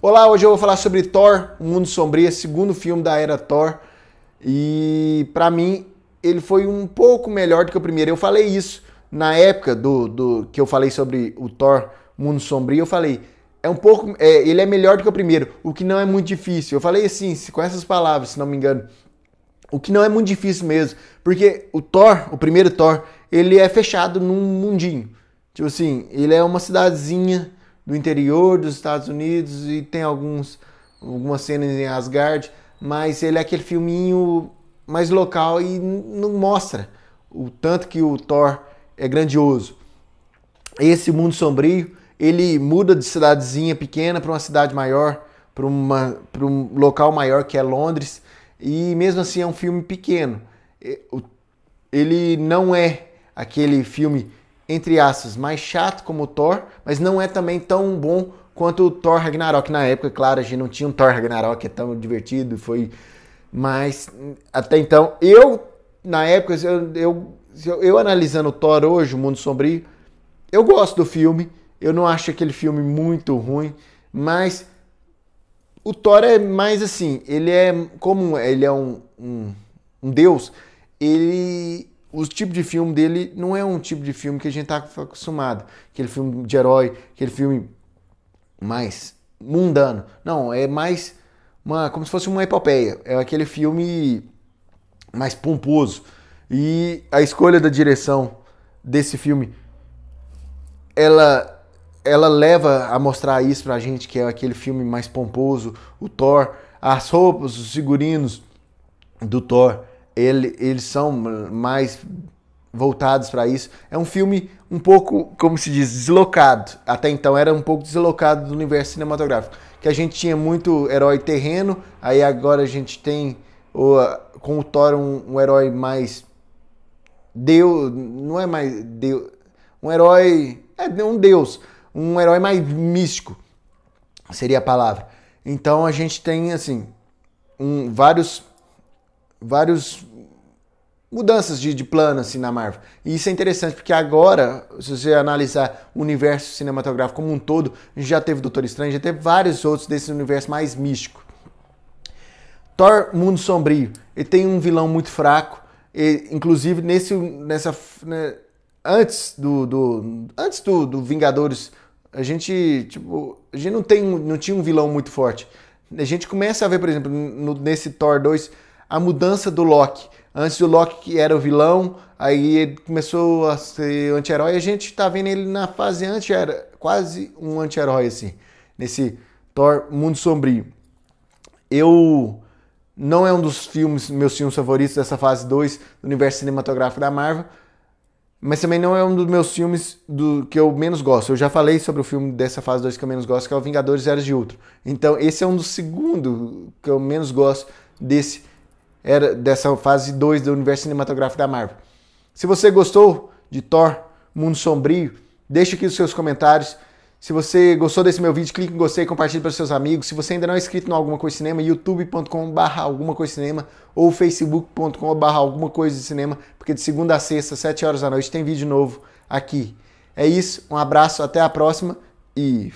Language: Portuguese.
Olá, hoje eu vou falar sobre Thor, O Mundo Sombrio, segundo filme da era Thor. E para mim, ele foi um pouco melhor do que o primeiro. Eu falei isso na época do, do que eu falei sobre o Thor, O Mundo Sombrio. Eu falei, é um pouco, é, ele é melhor do que o primeiro, o que não é muito difícil. Eu falei assim, com essas palavras, se não me engano. O que não é muito difícil mesmo, porque o Thor, o primeiro Thor, ele é fechado num mundinho. Tipo assim, ele é uma cidadezinha do interior dos Estados Unidos e tem alguns, algumas cenas em Asgard, mas ele é aquele filminho mais local e não mostra o tanto que o Thor é grandioso. Esse mundo sombrio, ele muda de cidadezinha pequena para uma cidade maior, para um local maior que é Londres, e mesmo assim é um filme pequeno. Ele não é aquele filme entre aspas, mais chato como o Thor, mas não é também tão bom quanto o Thor Ragnarok na época. Claro, a gente não tinha um Thor Ragnarok é tão divertido, foi. Mas até então, eu, na época, eu, eu, eu, eu analisando o Thor hoje, O Mundo Sombrio, eu gosto do filme. Eu não acho aquele filme muito ruim, mas o Thor é mais assim, ele é como ele é um, um, um deus, ele o tipo de filme dele não é um tipo de filme que a gente está acostumado. Aquele filme de herói, aquele filme mais mundano. Não, é mais uma, como se fosse uma epopeia. É aquele filme mais pomposo. E a escolha da direção desse filme, ela ela leva a mostrar isso pra gente, que é aquele filme mais pomposo, o Thor, as roupas, os figurinos do Thor ele, eles são mais voltados para isso. É um filme um pouco, como se diz, deslocado. Até então era um pouco deslocado do universo cinematográfico. Que a gente tinha muito herói terreno, aí agora a gente tem o, com o Thor um, um herói mais Deus, não é mais Deus, um herói, é um deus, um herói mais místico, seria a palavra. Então a gente tem assim, um, vários vários mudanças de, de plano assim na Marvel. E isso é interessante porque agora, se você analisar o universo cinematográfico como um todo, já teve Doutor Estranho, já teve vários outros desse universo mais místico. Thor Mundo Sombrio, ele tem um vilão muito fraco, e, inclusive nesse nessa né, antes do, do antes do, do, Vingadores, a gente tipo, a gente não tem não tinha um vilão muito forte. A gente começa a ver, por exemplo, no, nesse Thor 2 a mudança do Loki. Antes o Loki era o vilão, aí ele começou a ser anti-herói. A gente tá vendo ele na fase anti-herói, quase um anti-herói assim, nesse Thor Mundo Sombrio. Eu não é um dos filmes, meus filmes favoritos dessa fase 2 do universo cinematográfico da Marvel, mas também não é um dos meus filmes do que eu menos gosto. Eu já falei sobre o filme dessa fase 2 que eu menos gosto, que é o Vingadores Eras de Ultron. Então, esse é um dos segundos que eu menos gosto desse era dessa fase 2 do universo cinematográfico da Marvel. Se você gostou de Thor, Mundo Sombrio, deixe aqui os seus comentários. Se você gostou desse meu vídeo, clique em gostei e compartilhe para os seus amigos. Se você ainda não é inscrito no Alguma Coisa Cinema, youtube.com.br Alguma Coisa Cinema ou facebook.com.br Alguma Coisa de Cinema, porque de segunda a sexta, 7 horas da noite, tem vídeo novo aqui. É isso, um abraço, até a próxima e